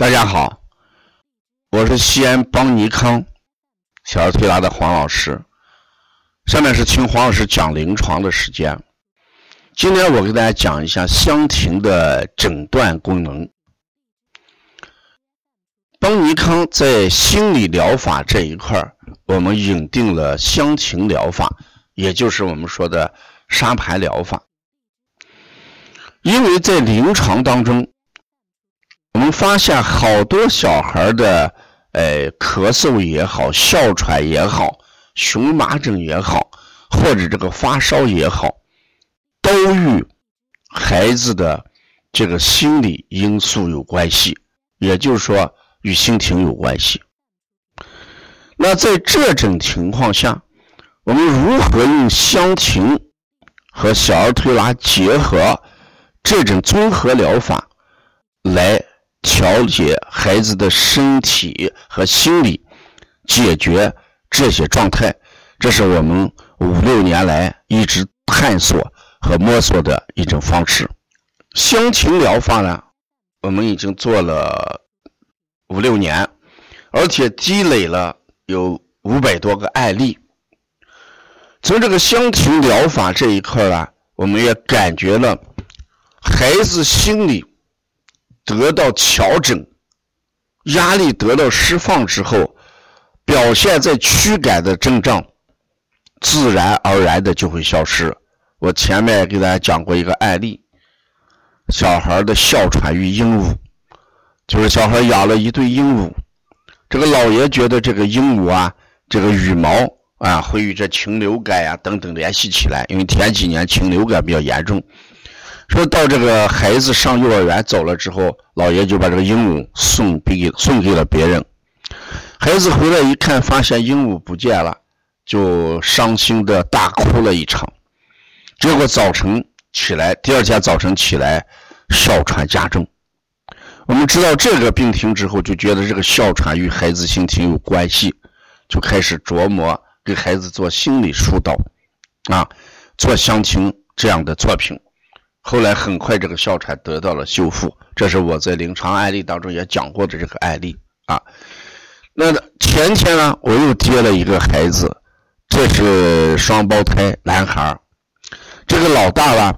大家好，我是西安邦尼康小儿推拿的黄老师。下面是听黄老师讲临床的时间。今天我给大家讲一下香庭的诊断功能。邦尼康在心理疗法这一块儿我们引定了香庭疗法，也就是我们说的沙盘疗法。因为在临床当中，发现好多小孩的，呃，咳嗽也好，哮喘也好，荨麻疹也好，或者这个发烧也好，都与孩子的这个心理因素有关系，也就是说与心情有关系。那在这种情况下，我们如何用香庭和小儿推拿结合这种综合疗法来？调节孩子的身体和心理，解决这些状态，这是我们五六年来一直探索和摸索的一种方式。香庭疗法呢，我们已经做了五六年，而且积累了有五百多个案例。从这个香庭疗法这一块呢，我们也感觉了孩子心理。得到调整，压力得到释放之后，表现在驱赶的症状，自然而然的就会消失。我前面给大家讲过一个案例，小孩的哮喘与鹦鹉，就是小孩养了一对鹦鹉，这个老爷觉得这个鹦鹉啊，这个羽毛啊，会与这禽流感呀等等联系起来，因为前几年禽流感比较严重。说到这个孩子上幼儿园走了之后，老爷就把这个鹦鹉送给送给了别人。孩子回来一看，发现鹦鹉不见了，就伤心的大哭了一场。结果早晨起来，第二天早晨起来，哮喘加重。我们知道这个病情之后，就觉得这个哮喘与孩子心情有关系，就开始琢磨给孩子做心理疏导，啊，做香庭这样的作品。后来很快，这个哮喘得到了修复，这是我在临床案例当中也讲过的这个案例啊。那前天呢，我又接了一个孩子，这是双胞胎男孩这个老大呢，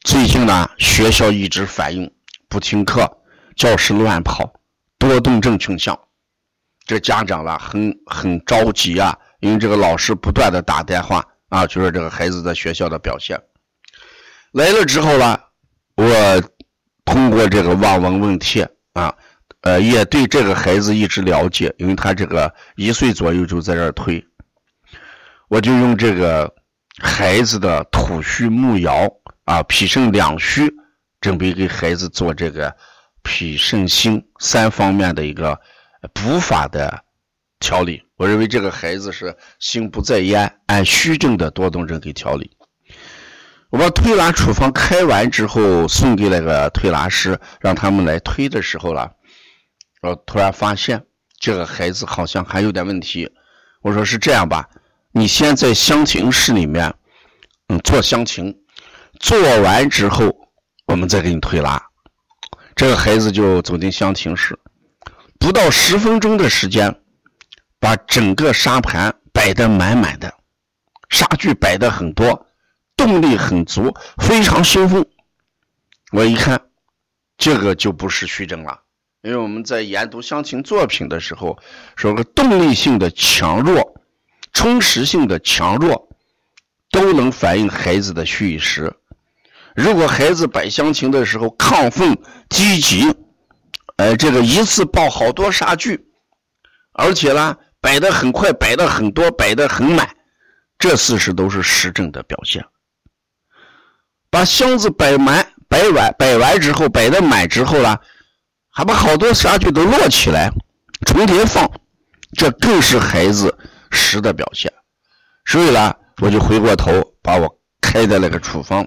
最近呢学校一直反映不听课，教室乱跑，多动症倾向。这家长呢很很着急啊，因为这个老师不断的打电话啊，就说这个孩子在学校的表现。来了之后呢，我通过这个望闻问切啊，呃，也对这个孩子一直了解，因为他这个一岁左右就在这儿推，我就用这个孩子的土虚木摇啊，脾肾两虚，准备给孩子做这个脾肾心三方面的一个补法的调理。我认为这个孩子是心不在焉，按虚症的多动症给调理。我把推拿处方开完之后，送给那个推拿师，让他们来推的时候了，我突然发现这个孩子好像还有点问题。我说是这样吧，你先在香庭室里面，嗯，做香庭，做完之后，我们再给你推拿。这个孩子就走进香庭室，不到十分钟的时间，把整个沙盘摆得满满的，沙具摆的很多。动力很足，非常兴奋。我一看，这个就不是虚症了，因为我们在研读香芹作品的时候，说个动力性的强弱、充实性的强弱，都能反映孩子的虚与实。如果孩子摆香芹的时候亢奋积极，呃，这个一次抱好多杀具，而且呢，摆的很快，摆的很多，摆的很满，这四十都是实症的表现。把箱子摆满、摆完、摆完之后，摆的满之后呢，还把好多家具都摞起来，重叠放，这更是孩子实的表现。所以呢，我就回过头把我开的那个处方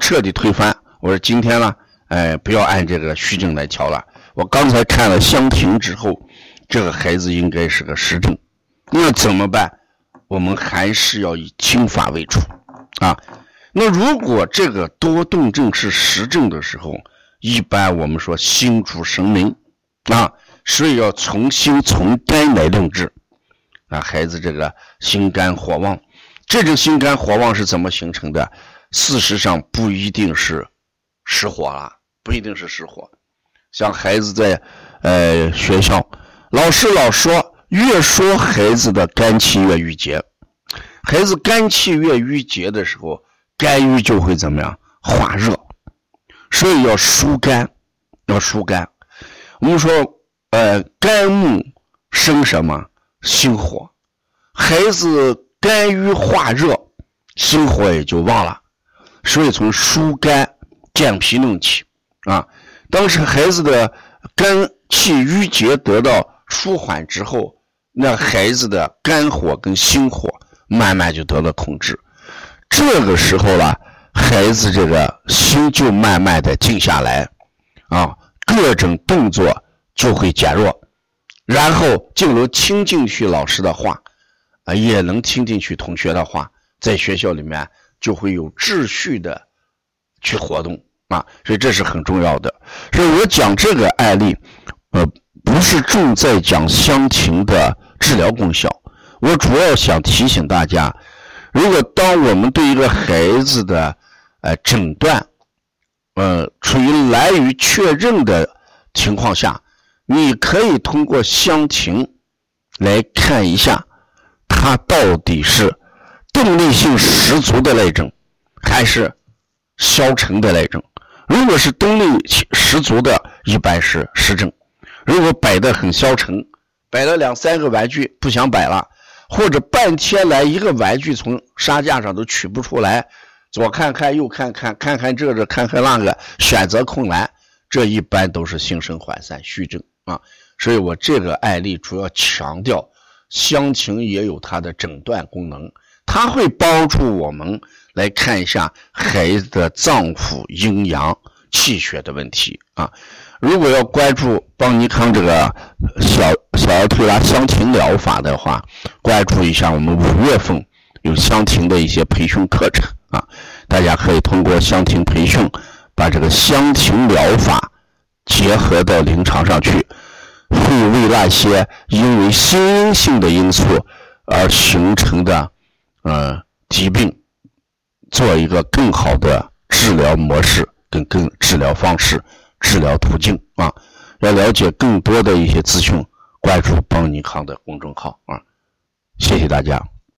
彻底推翻。我说今天呢，哎，不要按这个虚症来调了。我刚才看了香庭之后，这个孩子应该是个实症。那怎么办？我们还是要以清法为主啊。那如果这个多动症是实症的时候，一般我们说心主神明啊，所以要从心从肝来论治啊。孩子这个心肝火旺，这种心肝火旺是怎么形成的？事实上不一定是失火了，不一定是失火。像孩子在呃学校，老师老说，越说孩子的肝气越郁结，孩子肝气越郁结的时候，肝郁就会怎么样？化热，所以要疏肝，要疏肝。我们说，呃，肝木生什么？心火。孩子肝郁化热，心火也就旺了。所以从疏肝、健脾论起啊。当时孩子的肝气郁结得到舒缓之后，那孩子的肝火跟心火慢慢就得到控制。这个时候了，孩子这个心就慢慢的静下来啊，各种动作就会减弱，然后就能听进去老师的话啊，也能听进去同学的话，在学校里面就会有秩序的去活动。啊，所以这是很重要的。所以我讲这个案例，呃，不是重在讲香芹的治疗功效，我主要想提醒大家，如果当我们对一个孩子的呃诊断，呃，处于难于确认的情况下，你可以通过香芹来看一下，他到底是动力性十足的那种，还是消沉的那种。如果是动力十足的，一般是实症；如果摆的很消沉，摆了两三个玩具不想摆了，或者半天来一个玩具从沙架上都取不出来，左看看右看看，看看这个看看那个，选择困难，这一般都是心神涣散虚症啊。所以我这个案例主要强调，乡情也有它的诊断功能，它会帮助我们。来看一下孩子的脏腑阴阳气血的问题啊！如果要关注邦尼康这个小小儿推拿香芹疗法的话，关注一下我们五月份有香芹的一些培训课程啊！大家可以通过香芹培训，把这个香芹疗法结合到临床上去，会为那些因为心因性的因素而形成的呃疾病。做一个更好的治疗模式跟更治疗方式、治疗途径啊！要了解更多的一些资讯，关注邦尼康的公众号啊！谢谢大家。